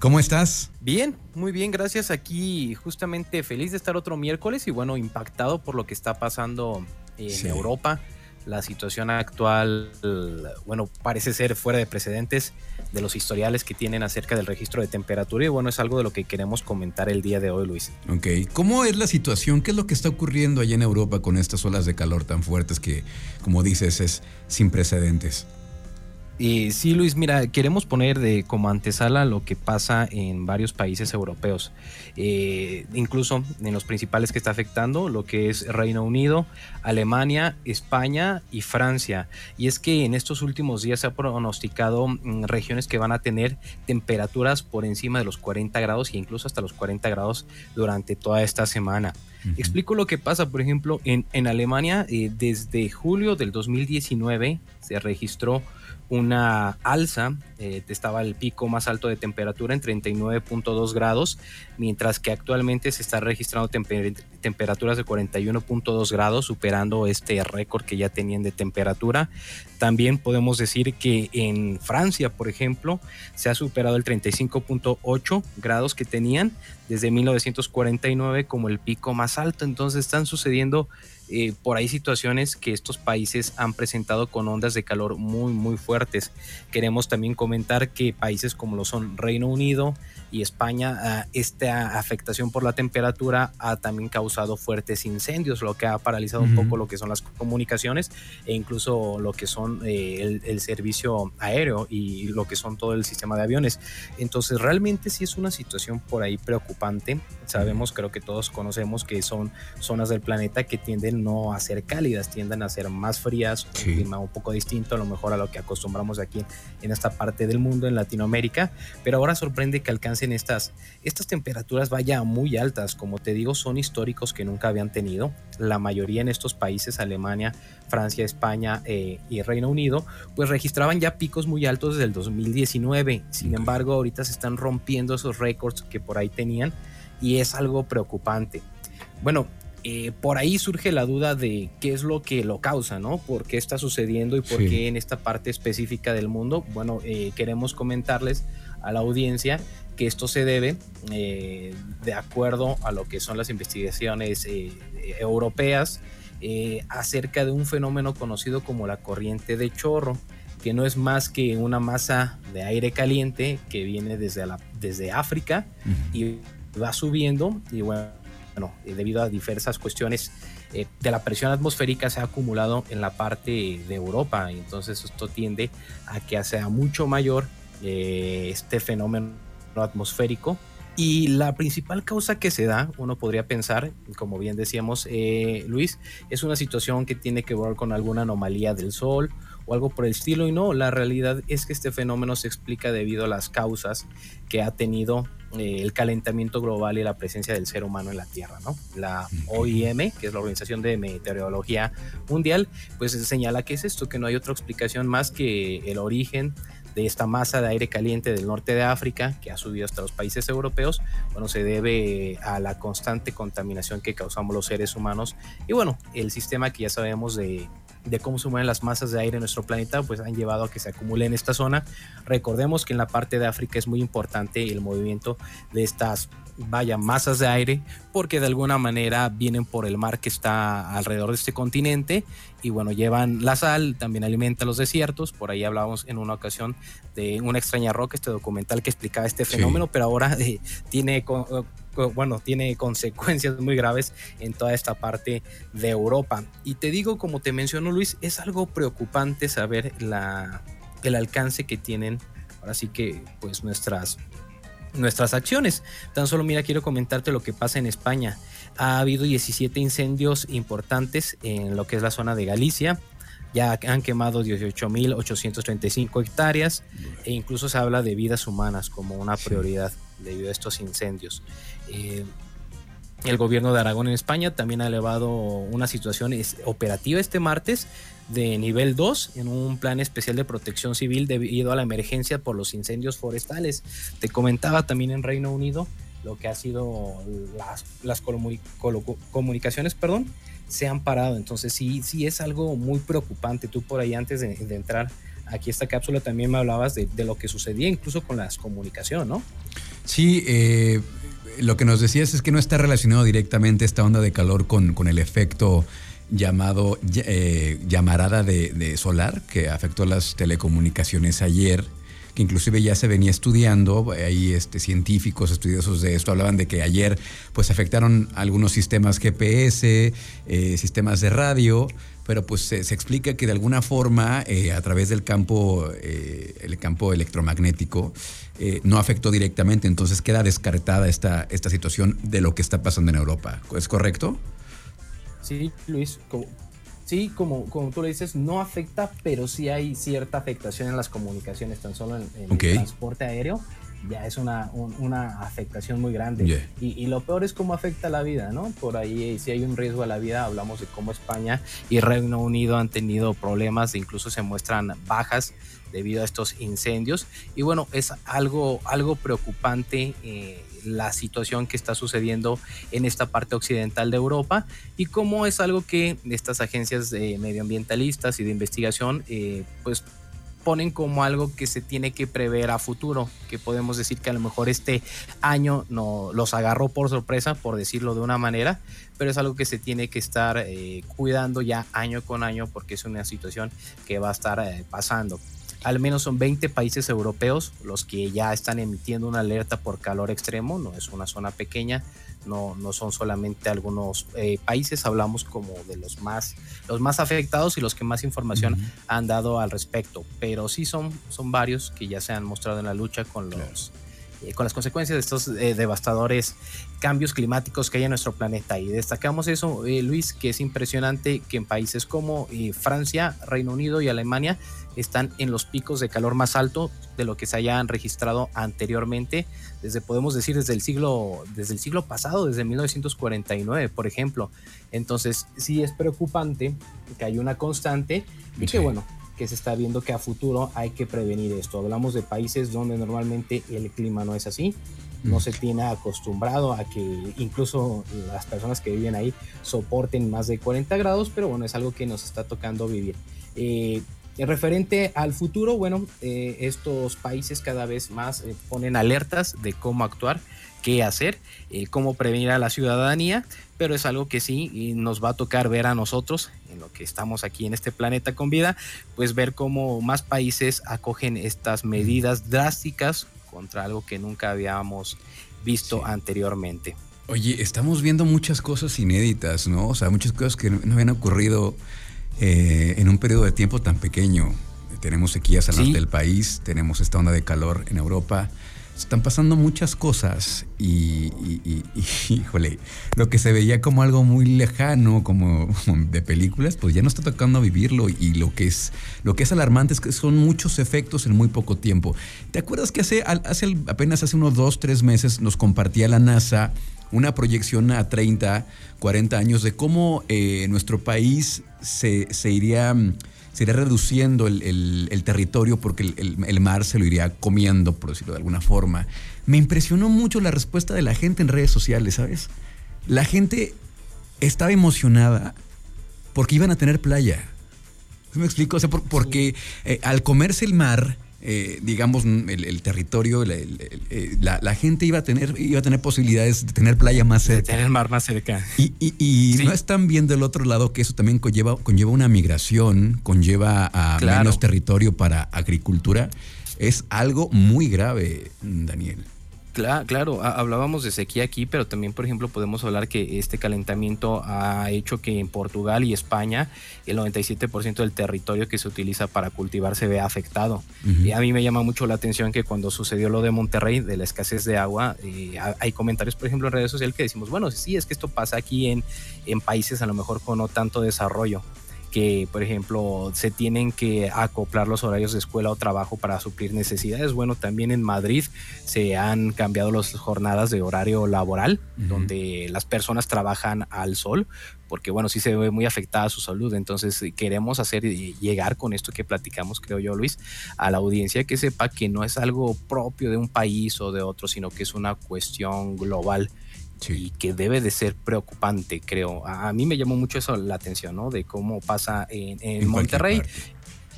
¿Cómo estás? Bien, muy bien, gracias. Aquí justamente feliz de estar otro miércoles y bueno, impactado por lo que está pasando en Europa. La situación actual, bueno, parece ser fuera de precedentes de los historiales que tienen acerca del registro de temperatura y bueno, es algo de lo que queremos comentar el día de hoy, Luis. Ok, ¿cómo es la situación? ¿Qué es lo que está ocurriendo allá en Europa con estas olas de calor tan fuertes que, como dices, es sin precedentes? Y sí, Luis, mira, queremos poner de como antesala lo que pasa en varios países europeos, eh, incluso en los principales que está afectando, lo que es Reino Unido, Alemania, España y Francia. Y es que en estos últimos días se ha pronosticado mm, regiones que van a tener temperaturas por encima de los 40 grados e incluso hasta los 40 grados durante toda esta semana. Explico lo que pasa, por ejemplo, en, en Alemania, eh, desde julio del 2019 se registró una alza, eh, estaba el pico más alto de temperatura en 39.2 grados, mientras que actualmente se está registrando temperaturas de 41.2 grados, superando este récord que ya tenían de temperatura. También podemos decir que en Francia, por ejemplo, se ha superado el 35.8 grados que tenían desde 1949 como el pico más alto. Entonces están sucediendo eh, por ahí situaciones que estos países han presentado con ondas de calor muy muy fuertes. Queremos también comentar que países como lo son Reino Unido y España, ah, esta afectación por la temperatura ha también causado fuertes incendios, lo que ha paralizado un poco lo que son las comunicaciones e incluso lo que son eh, el, servicio aéreo y lo que son todo el sistema de aviones. Entonces realmente sí es una situación por ahí preocupante. Sabemos, creo que todos conocemos que son zonas del planeta que tienden no a ser cálidas, tienden a ser más frías, un clima un poco distinto a lo mejor a lo que acostumbramos aquí en esta parte del mundo, en Latinoamérica, pero ahora sorprende que alcancen estas, estas temperaturas vaya muy altas, como te digo, son históricos que nunca habían tenido, la mayoría en estos países, Alemania, Francia, España eh, y Reino Unido, pues registraban ya picos muy altos desde el 2019, sin embargo ahorita se están rompiendo esos récords que por ahí tenían y es algo preocupante. Bueno, eh, por ahí surge la duda de qué es lo que lo causa, ¿no? ¿Por qué está sucediendo y por qué en esta parte específica del mundo? Bueno, eh, queremos comentarles a la audiencia que esto se debe eh, de acuerdo a lo que son las investigaciones europeas acerca de un fenómeno conocido como la corriente de chorro que no es más que una masa de aire caliente que viene desde, la, desde África y va subiendo y bueno, bueno, eh, debido a diversas cuestiones eh, de la presión atmosférica se ha acumulado en la parte de Europa. Entonces esto tiende a que sea mucho mayor eh, este fenómeno atmosférico. Y la principal causa que se da, uno podría pensar, como bien decíamos Luis, es una situación que tiene que ver con alguna anomalía del Sol o algo por el estilo. Y no, la realidad es que este fenómeno se explica debido a las causas que ha tenido eh, el calentamiento global y la presencia del ser humano en la Tierra, ¿no? La OIM, que es la Organización de Meteorología Mundial, pues señala que es esto, que no hay otra explicación más que el origen de esta masa de aire caliente del norte de África que ha subido hasta los países europeos, bueno, se debe a la constante contaminación que causamos los seres humanos y bueno, el sistema que ya sabemos de de cómo se mueven las masas de aire en nuestro planeta, pues han llevado a que se acumule en esta zona. Recordemos que en la parte de África es muy importante el movimiento de estas masas de aire porque de alguna manera vienen por el mar que está alrededor de este continente y bueno llevan la sal también alimenta los desiertos por ahí hablábamos en una ocasión de una extraña roca este documental que explicaba este fenómeno pero ahora eh, tiene bueno, tiene consecuencias muy graves en toda esta parte de Europa. Y te digo, como te mencionó Luis, es algo preocupante saber la, el alcance que tienen, ahora sí que, pues nuestras nuestras acciones. Tan solo mira, quiero comentarte lo que pasa en España. Ha habido 17 incendios importantes en lo que es la zona de Galicia. Ya han quemado 18.835 hectáreas e incluso se habla de vidas humanas como una prioridad debido a estos incendios. Eh, el gobierno de Aragón en España también ha elevado una situación operativa este martes de nivel 2 en un plan especial de protección civil debido a la emergencia por los incendios forestales. Te comentaba también en Reino Unido lo que ha sido las, las comunicaciones, perdón, se han parado. Entonces sí, sí es algo muy preocupante. Tú por ahí antes de, entrar aquí esta cápsula también me hablabas de, lo que sucedía incluso con las comunicación, ¿no? Sí, eh, lo que nos decías es que no está relacionado directamente esta onda de calor con, con el efecto llamado eh, llamarada de, solar que afectó las telecomunicaciones ayer que inclusive ya se venía estudiando, hay este, científicos estudiosos de esto hablaban de que ayer pues afectaron algunos sistemas GPS, eh, sistemas de radio, pero pues se, explica que de alguna forma eh, a través del campo, el campo electromagnético, no afectó directamente, entonces queda descartada esta, esta situación de lo que está pasando en Europa. ¿Es correcto? Sí, Luis, como, sí, como, como tú le dices, no afecta, pero sí hay cierta afectación en las comunicaciones, tan solo en, el transporte aéreo ya es una, una afectación muy grande. Y, lo peor es cómo afecta la vida, ¿no? Por ahí, si hay un riesgo a la vida, hablamos de cómo España y Reino Unido han tenido problemas, incluso se muestran bajas debido a estos incendios. Y bueno, es algo, algo preocupante eh, la situación que está sucediendo en esta parte occidental de Europa y cómo es algo que estas agencias medioambientalistas y de investigación eh, pues ponen como algo que se tiene que prever a futuro, que podemos decir que a lo mejor este año no los agarró por sorpresa, por decirlo de una manera, pero es algo que se tiene que estar eh, cuidando ya año con año porque es una situación que va a estar eh, pasando. Al menos son 20 países europeos los que ya están emitiendo una alerta por calor extremo, no es una zona pequeña, no, no son solamente algunos eh, países, hablamos como de los más, los más afectados y los que más información han dado al respecto, pero sí son, son varios que ya se han mostrado en la lucha con los... Eh, con las consecuencias de estos eh, devastadores cambios climáticos que hay en nuestro planeta. Y destacamos eso, Luis, que es impresionante que en países como Francia, Reino Unido y Alemania están en los picos de calor más alto de lo que se hayan registrado anteriormente, desde podemos decir desde el siglo desde el siglo pasado, desde 1949, por ejemplo. Entonces, sí es preocupante que hay una constante y que bueno, que se está viendo que a futuro hay que prevenir esto. Hablamos de países donde normalmente el clima no es así, no mm. se tiene acostumbrado a que incluso las personas que viven ahí soporten más de 40 grados, pero bueno, es algo que nos está tocando vivir. Eh, referente al futuro, bueno, eh, estos países cada vez más eh, ponen alertas de cómo actuar, qué hacer, eh, cómo prevenir a la ciudadanía, pero es algo que sí nos va a tocar ver a nosotros, en lo que estamos aquí en este planeta con vida, pues ver cómo más países acogen estas medidas drásticas contra algo que nunca habíamos visto anteriormente. Oye, estamos viendo muchas cosas inéditas, ¿no? O sea, muchas cosas que no habían ocurrido eh, en un periodo de tiempo tan pequeño. Tenemos sequías al norte del país, tenemos esta onda de calor en Europa. Están pasando muchas cosas y, híjole, lo que se veía como algo muy lejano, como de películas, pues ya no está tocando vivirlo y lo que es, lo que es alarmante es que son muchos efectos en muy poco tiempo. ¿Te acuerdas que hace, hace apenas hace unos dos, tres meses nos compartía la NASA una proyección a 30, 40 años de cómo eh, nuestro país se, iría, se iría reduciendo el, territorio porque el, mar se lo iría comiendo, por decirlo de alguna forma. Me impresionó mucho la respuesta de la gente en redes sociales, ¿sabes? La gente estaba emocionada porque iban a tener playa. ¿Me explico? O sea, porque eh, al comerse el mar, eh, digamos, el, territorio, eh, la, gente iba a tener iba a tener posibilidades de tener playa más cerca. De tener mar más cerca. Y, no están viendo del otro lado que eso también conlleva, conlleva una migración, conlleva a menos territorio para agricultura. Es algo muy grave, Daniel. Claro, hablábamos de sequía aquí, pero también, por ejemplo, podemos hablar que este calentamiento ha hecho que en Portugal y España el 97% del territorio que se utiliza para cultivar se vea afectado. Y a mí me llama mucho la atención que cuando sucedió lo de Monterrey, de la escasez de agua, eh, hay comentarios, por ejemplo, en redes sociales que decimos, bueno, sí, es que esto pasa aquí en, en países a lo mejor con no tanto desarrollo que, por ejemplo, se tienen que acoplar los horarios de escuela o trabajo para suplir necesidades. Bueno, también en Madrid se han cambiado las jornadas de horario laboral, donde las personas trabajan al sol, porque, bueno, sí se ve muy afectada su salud. Entonces, queremos hacer llegar con esto que platicamos, creo yo, Luis, a la audiencia que sepa que no es algo propio de un país o de otro, sino que es una cuestión global y que debe de ser preocupante, creo. A, mí me llamó mucho eso la atención, ¿no? De cómo pasa en, Monterrey.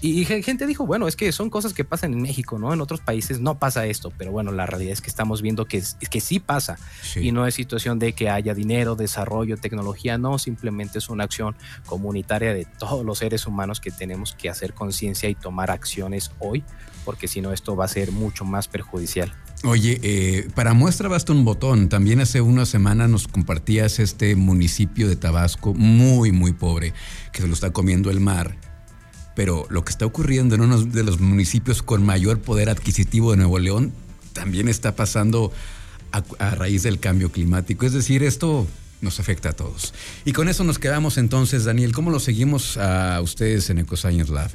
Y, gente dijo, bueno, es que son cosas que pasan en México, ¿no? En otros países no pasa esto, pero bueno, la realidad es que estamos viendo que, es, que sí pasa y no es situación de que haya dinero, desarrollo, tecnología, no, simplemente es una acción comunitaria de todos los seres humanos que tenemos que hacer conciencia y tomar acciones hoy, porque si no esto va a ser mucho más perjudicial. Oye, eh, para muestra basta un botón. También hace una semana nos compartías este municipio de Tabasco muy, muy pobre, que se lo está comiendo el mar pero lo que está ocurriendo en uno de los municipios con mayor poder adquisitivo de Nuevo León también está pasando a, raíz del cambio climático. Es decir, esto nos afecta a todos. Y con eso nos quedamos entonces, Daniel. ¿Cómo lo seguimos a ustedes en EcoScience Lab?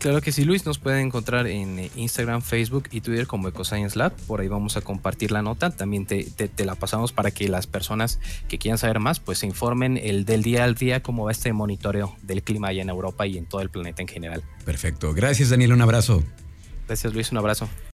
Claro que sí, Luis, nos pueden encontrar en eh, Instagram, Facebook y Twitter como EcoScience Lab. Por ahí vamos a compartir la nota. También te, la pasamos para que las personas que quieran saber más, pues se informen el del día al día cómo va este monitoreo del clima allá en Europa y en todo el planeta en general. Perfecto. Gracias, Daniel. Un abrazo. Gracias, Luis. Un abrazo.